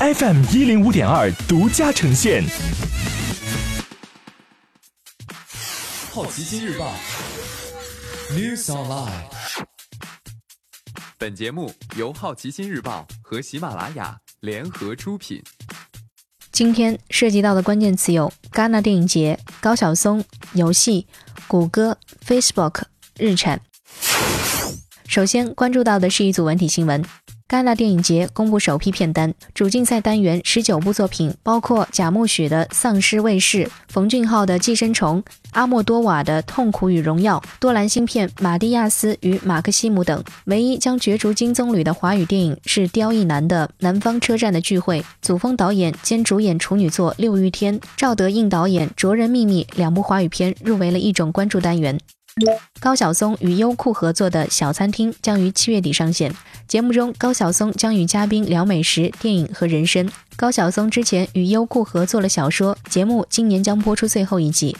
FM 一零五点二独家呈现。好奇心日报，News Online。本节目由好奇心日报和喜马拉雅联合出品。今天涉及到的关键词有：戛纳电影节、高晓松、游戏、谷歌、Facebook、日产。首先关注到的是一组文体新闻。戛纳电影节公布首批片单，主竞赛单元十九部作品，包括贾木许的《丧尸卫士》、冯俊浩的《寄生虫》、阿莫多瓦的《痛苦与荣耀》、多兰新片《马蒂亚斯与马克西姆》等。唯一将角逐金棕榈的华语电影是刁亦男的《南方车站的聚会》，祖峰导演兼主演处女作《六欲天》，赵德胤导演《卓人秘密》两部华语片入围了一种关注单元。高晓松与优酷合作的小餐厅将于七月底上线。节目中，高晓松将与嘉宾聊美食、电影和人生。高晓松之前与优酷合作了小说，节目今年将播出最后一集。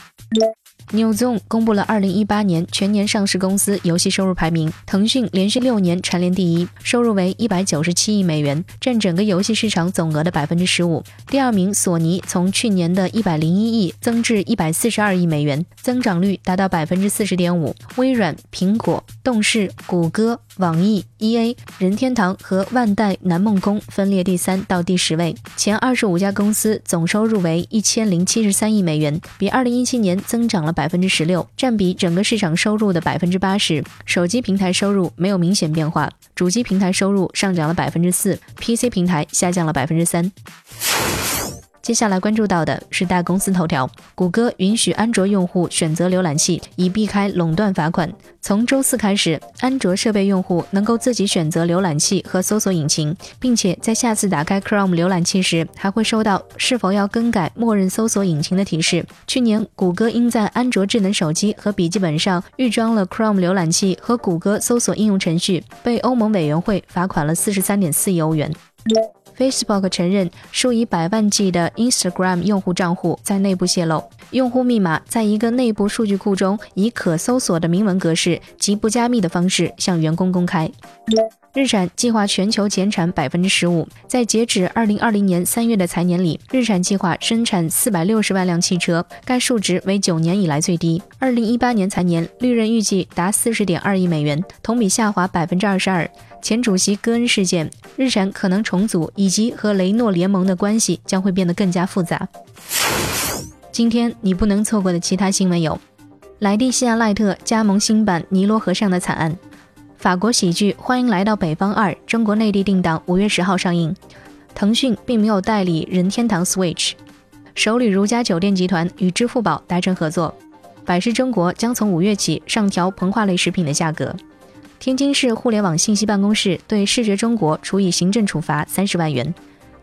New Zone 公布了2018年全年上市公司游戏收入排名，腾讯连续六年蝉联第一，收入为197亿美元，占整个游戏市场总额的百分之十五。第二名索尼从去年的一百零一亿增至一百四十二亿美元，增长率达到百分之四十点五。微软、苹果、动视、谷歌。网易、EA、任天堂和万代南梦宫分列第三到第十位。前二十五家公司总收入为一千零七十三亿美元，比二零一七年增长了百分之十六，占比整个市场收入的百分之八十。手机平台收入没有明显变化，主机平台收入上涨了百分之四，PC 平台下降了百分之三。接下来关注到的是大公司头条：谷歌允许安卓用户选择浏览器，以避开垄断罚款。从周四开始，安卓设备用户能够自己选择浏览器和搜索引擎，并且在下次打开 Chrome 浏览器时，还会收到是否要更改默认搜索引擎的提示。去年，谷歌因在安卓智能手机和笔记本上预装了 Chrome 浏览器和谷歌搜索应用程序，被欧盟委员会罚款了四十三点四亿欧元。Facebook 承认数以百万计的 Instagram 用户账户在内部泄露，用户密码在一个内部数据库中以可搜索的明文格式及不加密的方式向员工公开。日产计划全球减产百分之十五，在截止二零二零年三月的财年里，日产计划生产四百六十万辆汽车，该数值为九年以来最低。二零一八年财年利润预计达四十点二亿美元，同比下滑百分之二十二。前主席戈恩事件，日产可能重组，以及和雷诺联盟的关系将会变得更加复杂。今天你不能错过的其他新闻有：莱蒂西亚·赖特加盟新版《尼罗河上的惨案》；法国喜剧《欢迎来到北方二》中国内地定档五月十号上映；腾讯并没有代理任天堂 Switch；首旅如家酒店集团与支付宝达成合作；百事中国将从五月起上调膨化类食品的价格。天津市互联网信息办公室对视觉中国处以行政处罚三十万元。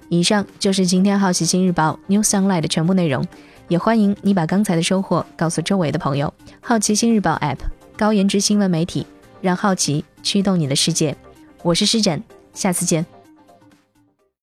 以上就是今天好奇心日报 New Sunlight 的全部内容，也欢迎你把刚才的收获告诉周围的朋友。好奇心日报 App 高颜值新闻媒体，让好奇驱动你的世界。我是施展，下次见。